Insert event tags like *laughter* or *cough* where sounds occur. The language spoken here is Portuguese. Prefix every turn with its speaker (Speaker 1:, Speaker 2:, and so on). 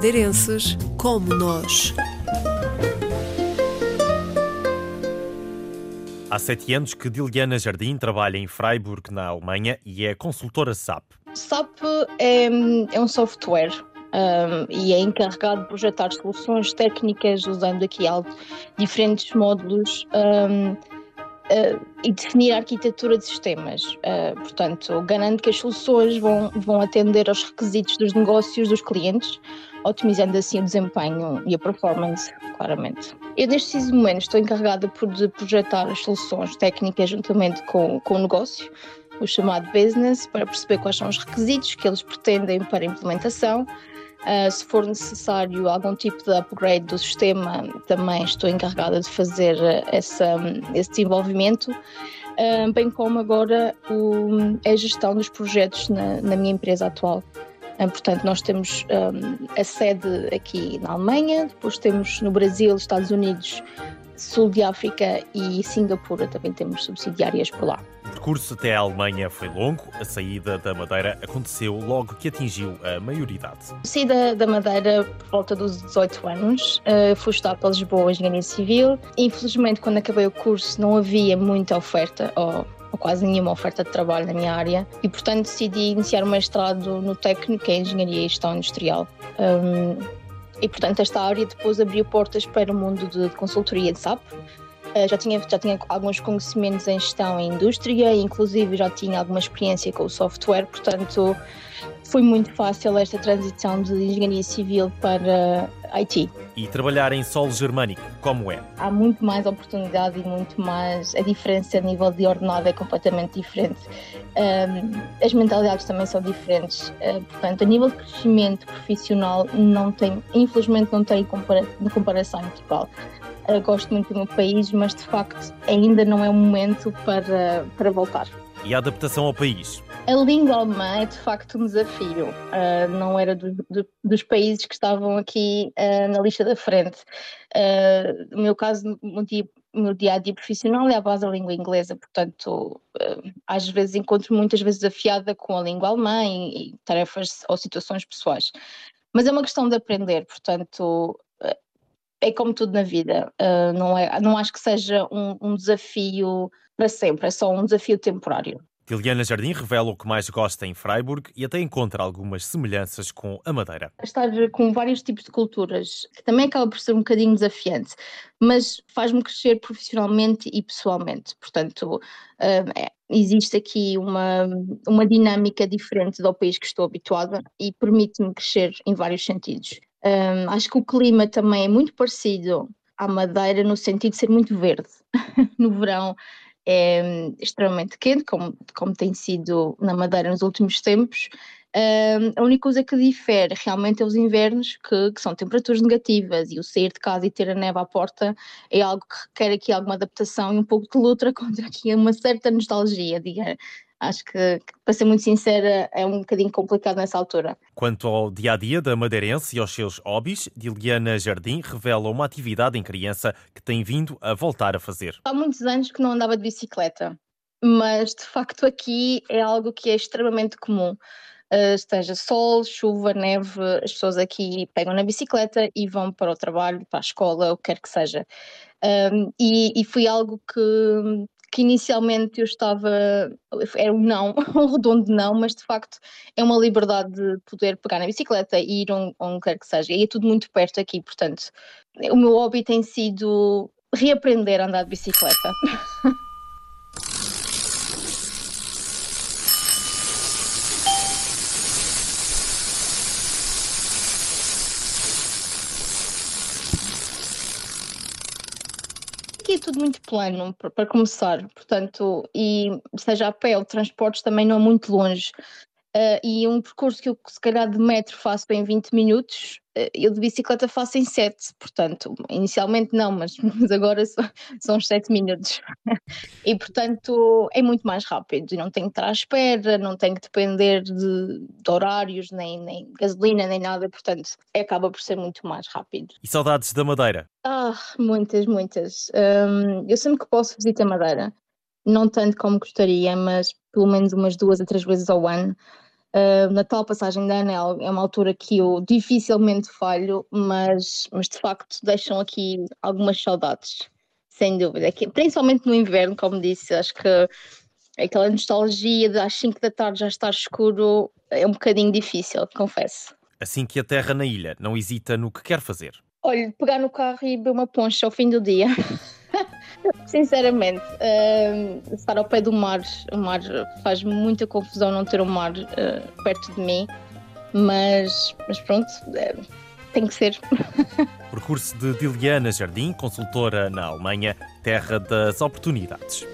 Speaker 1: madeirenses como nós.
Speaker 2: Há sete anos que Diliana Jardim trabalha em Freiburg, na Alemanha, e é consultora SAP.
Speaker 3: SAP é, é um software um, e é encarregado de projetar soluções técnicas usando aqui diferentes módulos um, uh, e definir a arquitetura de sistemas. Uh, portanto, garante que as soluções vão, vão atender aos requisitos dos negócios dos clientes, otimizando assim o desempenho e a performance, claramente. Eu, neste preciso momento, estou encarregada por de projetar as soluções técnicas juntamente com, com o negócio, o chamado business, para perceber quais são os requisitos que eles pretendem para a implementação Uh, se for necessário algum tipo de upgrade do sistema, também estou encarregada de fazer essa, esse desenvolvimento, uh, bem como agora o, a gestão dos projetos na, na minha empresa atual. Uh, portanto, nós temos um, a sede aqui na Alemanha, depois temos no Brasil, Estados Unidos, Sul de África e Singapura também temos subsidiárias por lá.
Speaker 2: O percurso até a Alemanha foi longo. A saída da Madeira aconteceu logo que atingiu a maioridade.
Speaker 3: Saí da, da Madeira por volta dos 18 anos. Uh, fui estudar para Lisboa Engenharia Civil. Infelizmente, quando acabei o curso, não havia muita oferta, ou, ou quase nenhuma oferta de trabalho na minha área, e portanto decidi iniciar o mestrado no técnico em Engenharia e Gestão Industrial. Um, e, portanto, esta área depois abriu portas para o mundo de, consultoria de SAP. Uh, já, tinha, já tinha alguns conhecimentos em gestão e indústria, inclusive já tinha alguma experiência com o software, portanto, foi muito fácil esta transição de engenharia civil para IT.
Speaker 2: E trabalhar em solo germânico, como é?
Speaker 3: Há muito mais oportunidade e muito mais. A diferença a nível de ordenado é completamente diferente. Um, as mentalidades também são diferentes. Uh, portanto, a nível de crescimento profissional, não tem, infelizmente, não tem compara comparação em Portugal. Uh, gosto muito do meu país, mas de facto ainda não é o momento para, para voltar.
Speaker 2: E a adaptação ao país?
Speaker 3: A língua alemã é de facto um desafio. Uh, não era do, do, dos países que estavam aqui uh, na lista da frente. Uh, no meu caso, no dia, meu dia a dia profissional é a base da língua inglesa, portanto, às vezes encontro muitas vezes desafiada com a língua alemã e, e tarefas ou situações pessoais. Mas é uma questão de aprender, portanto, é como tudo na vida. não, é, não acho que seja um, um desafio para sempre, é só um desafio temporário.
Speaker 2: Liliana Jardim revela o que mais gosta em Freiburg e até encontra algumas semelhanças com a Madeira.
Speaker 3: Estar com vários tipos de culturas, que também acaba por ser um bocadinho desafiante, mas faz-me crescer profissionalmente e pessoalmente. Portanto, é, existe aqui uma, uma dinâmica diferente do país que estou habituada e permite-me crescer em vários sentidos. Um, acho que o clima também é muito parecido à Madeira no sentido de ser muito verde. *laughs* no verão é extremamente quente, como, como tem sido na Madeira nos últimos tempos. Uh, a única coisa que difere realmente é os invernos, que, que, são temperaturas negativas, e o sair de casa e ter a neve à porta é algo que requer aqui alguma adaptação e um pouco de luta *laughs* contra aqui uma certa nostalgia, diga, acho que, para ser muito sincera, é um bocadinho complicado nessa altura.
Speaker 2: Quanto ao dia a dia da madeirense e aos seus hobbies, Diliana Jardim revela uma atividade em criança que tem vindo a voltar a fazer.
Speaker 3: Há muitos anos que não andava de bicicleta, mas de facto aqui é algo que é extremamente comum. Uh, esteja sol, chuva, neve, as pessoas aqui pegam na bicicleta e vão para o trabalho, para a escola, o que quer que seja. Um, e, e, foi algo que, que inicialmente eu estava, era um não, *laughs* um redondo não, mas de facto é uma liberdade de poder pegar na bicicleta e ir onde, onde quer que seja. E é tudo muito perto aqui, portanto, o meu hobby tem sido reaprender a andar de bicicleta. *laughs* aqui é tudo muito plano para começar, portanto, e seja a pé ou transportes também não é muito longe. Uh, e um percurso que eu se calhar de metro faço em 20 minutos, uh, eu de bicicleta faço em 7, portanto, inicialmente não, mas, *laughs* mas agora são, são os 7 minutos. *laughs* e portanto é muito mais rápido, e não tenho que estar à espera, não tenho que depender de, de horários, nem, nem gasolina, nem nada, portanto acaba por ser muito mais rápido.
Speaker 2: E saudades da Madeira?
Speaker 3: Ah, muitas, muitas. Um, eu sempre que posso visito a Madeira, não tanto como gostaria, mas pelo menos umas duas a três vezes ao ano. Uh, na tal passagem da Anel é uma altura que eu dificilmente falho, mas, mas de facto deixam aqui algumas saudades, sem dúvida. Aqui, principalmente no inverno, como disse, acho que aquela nostalgia de às 5 da tarde já estar escuro é um bocadinho difícil, confesso.
Speaker 2: Assim que aterra na ilha, não hesita no que quer fazer.
Speaker 3: Olha, pegar no carro e beber uma poncha ao fim do dia. *laughs* Sinceramente, uh, estar ao pé do mar, o mar faz muita confusão não ter o mar uh, perto de mim, mas, mas pronto, uh, tem que ser. *laughs*
Speaker 2: Percurso de Diliana Jardim, consultora na Alemanha, terra das oportunidades.